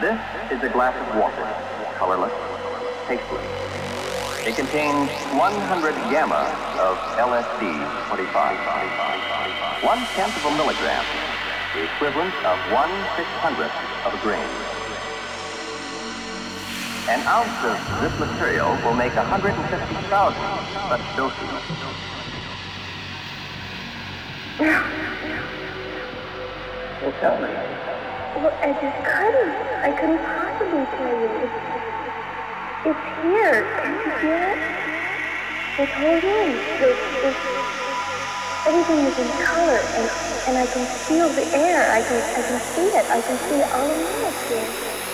This is a glass of water, colorless, tasteless. It contains 100 gamma of LSD 25. One tenth of a milligram, the equivalent of one six hundredth of a grain. An ounce of this material will make 150,000 such doses. well, tell me. Well, I just couldn't. I couldn't possibly tell you. It's, it's here. Can't you hear it? This whole room. This, everything is in color, and, and I can feel the air. I can, I can see it. I can see it all around here.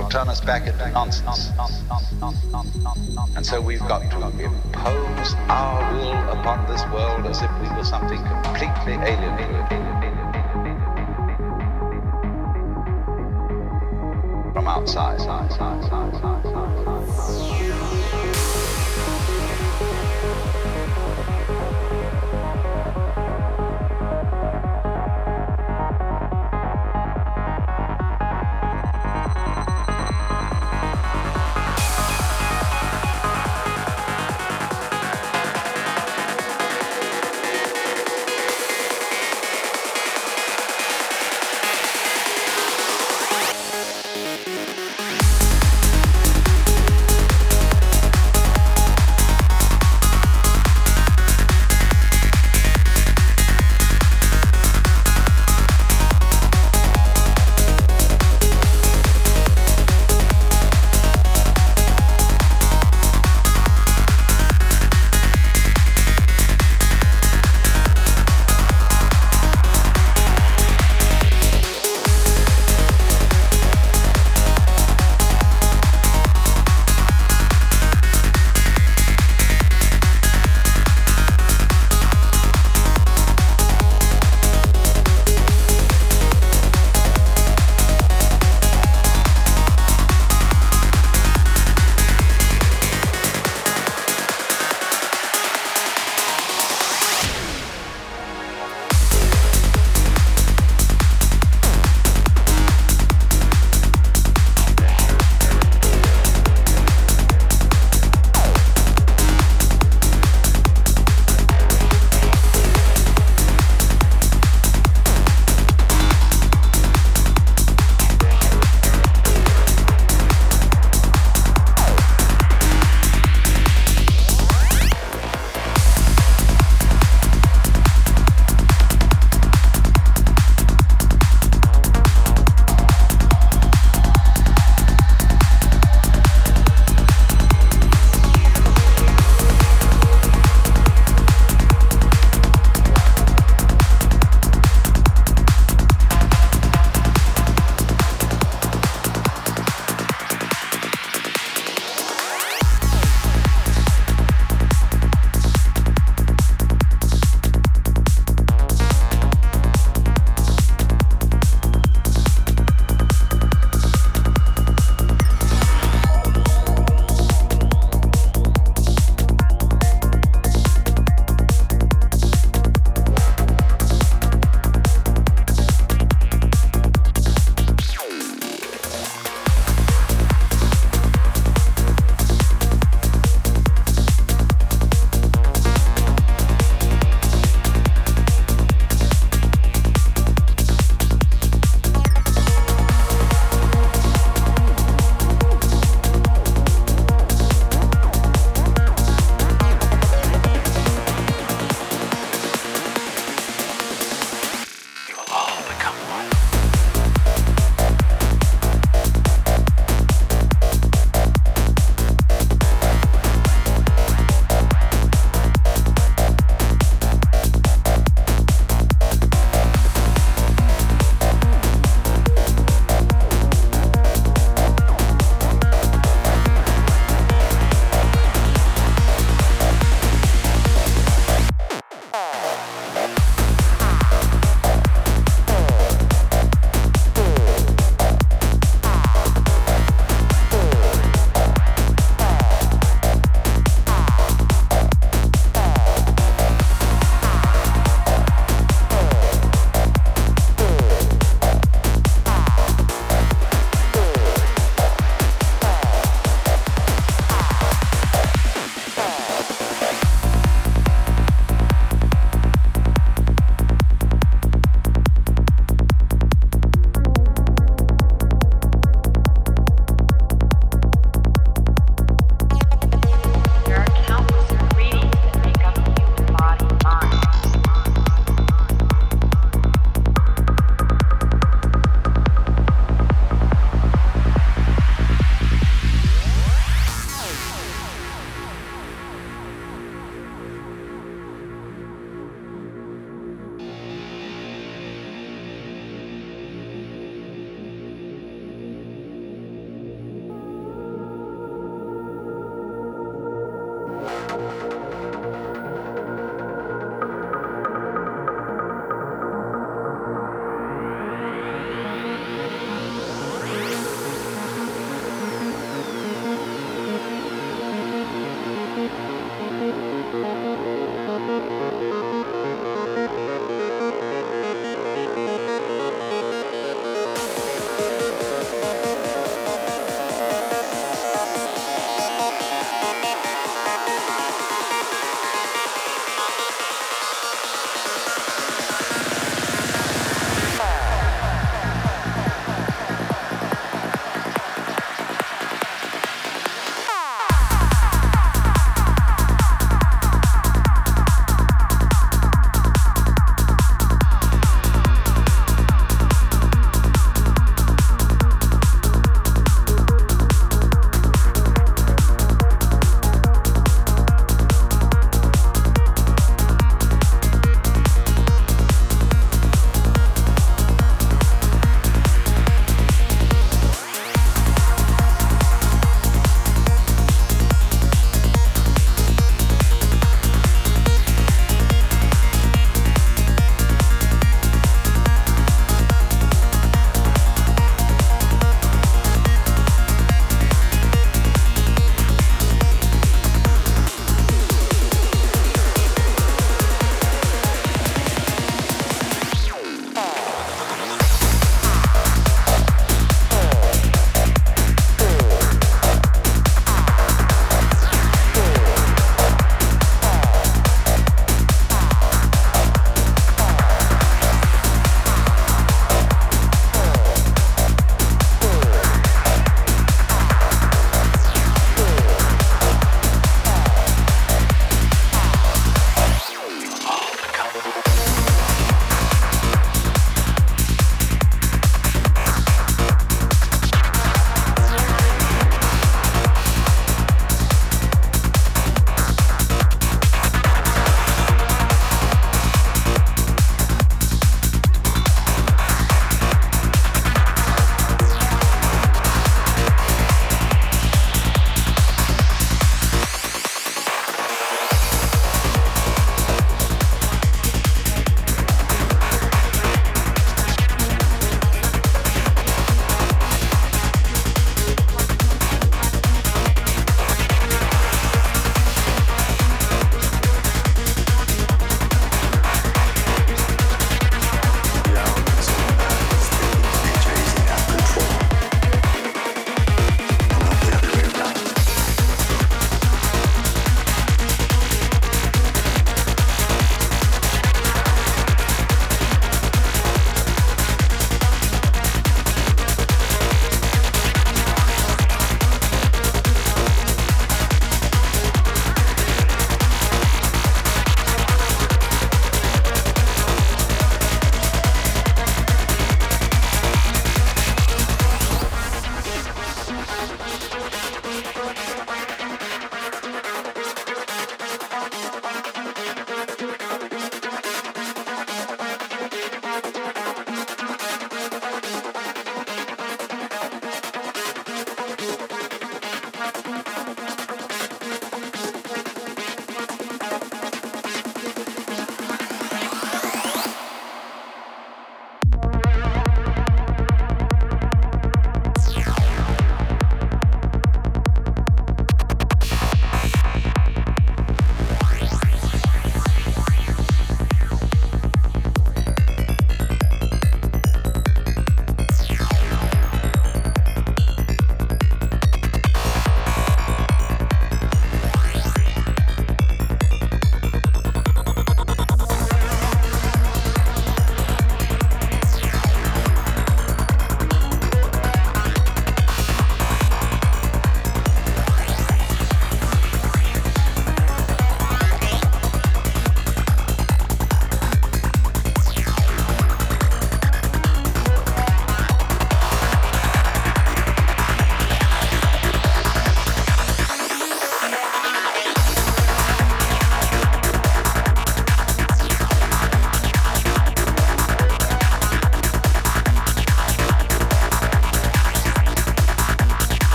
It'll turn us back into nonsense. And so we've got to impose our will upon this world as if we were something completely alien. From outside.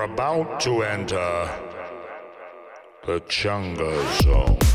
Are about to enter the Chunga Zone.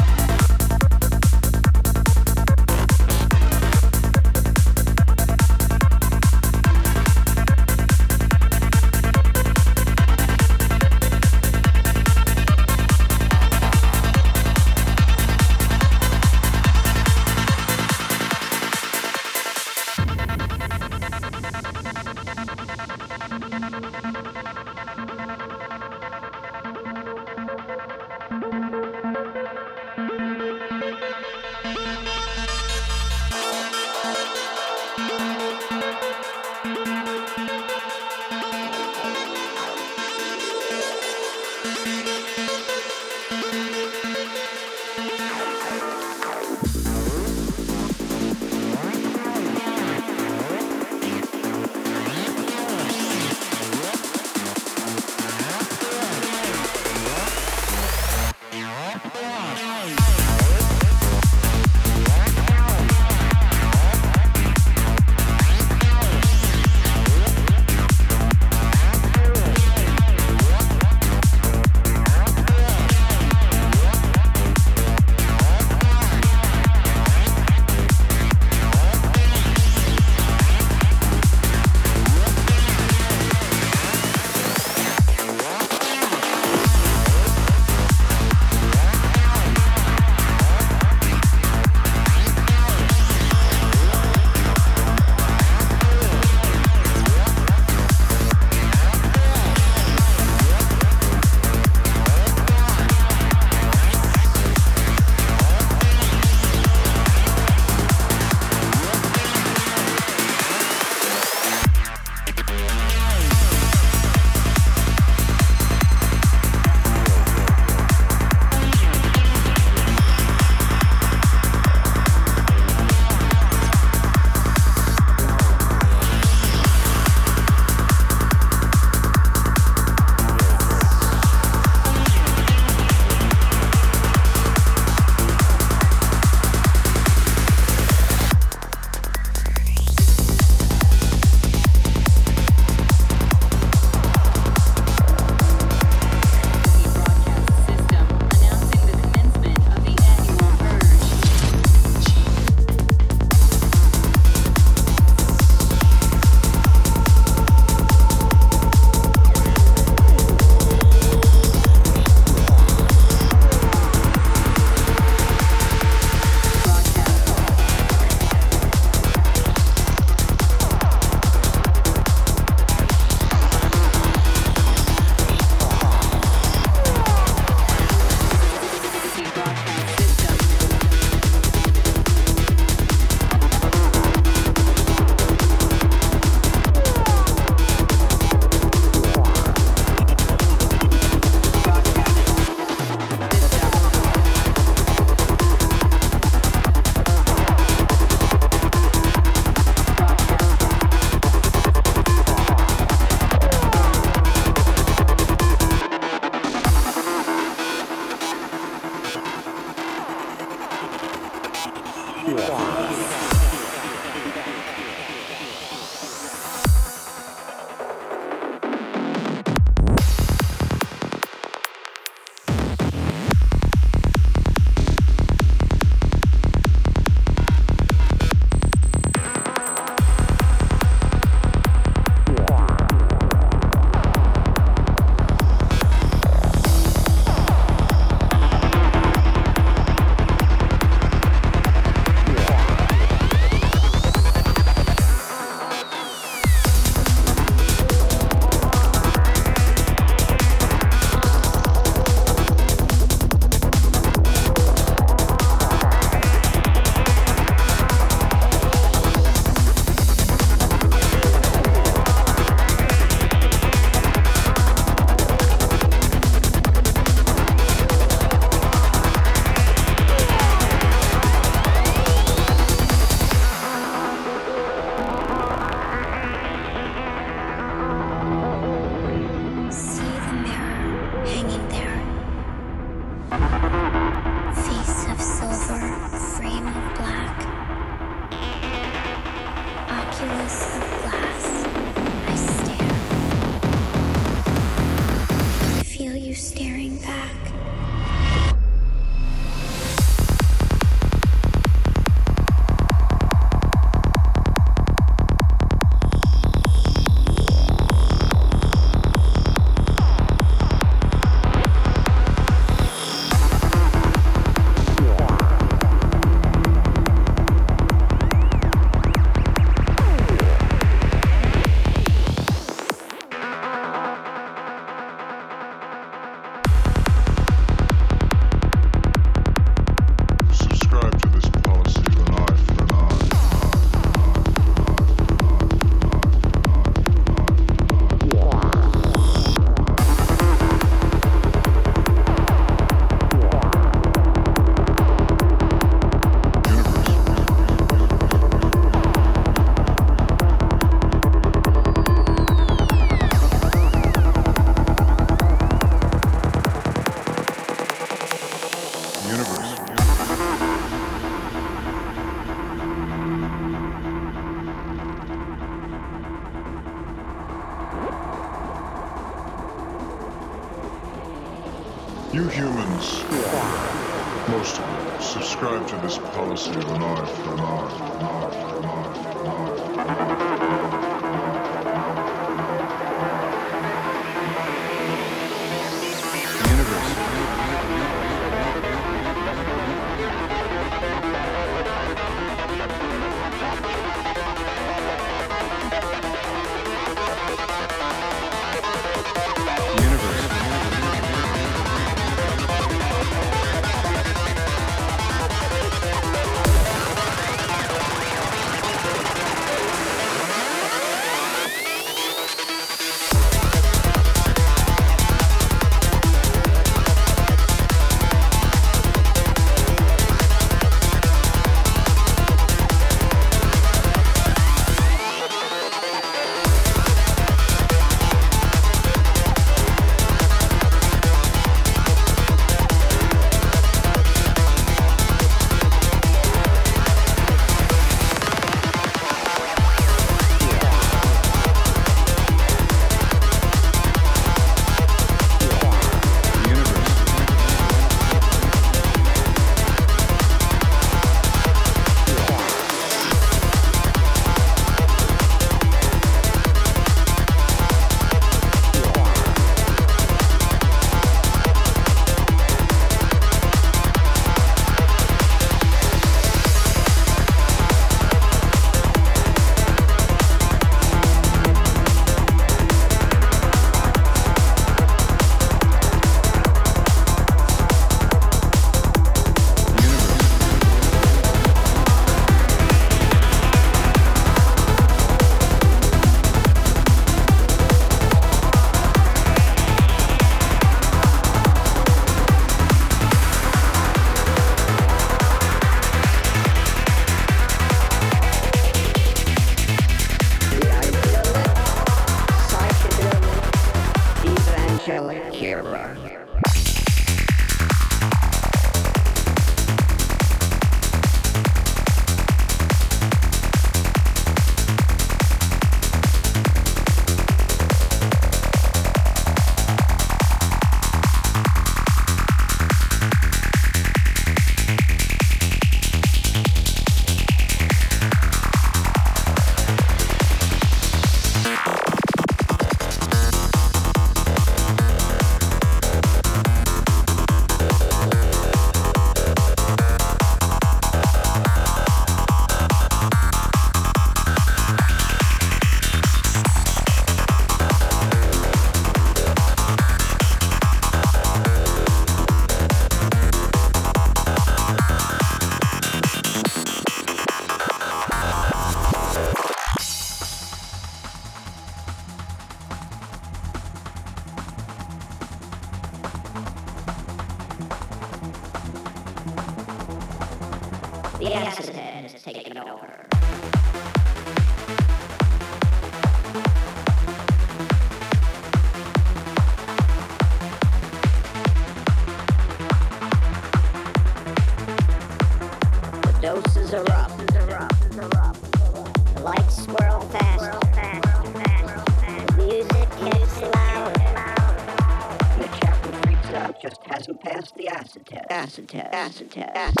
Acid test.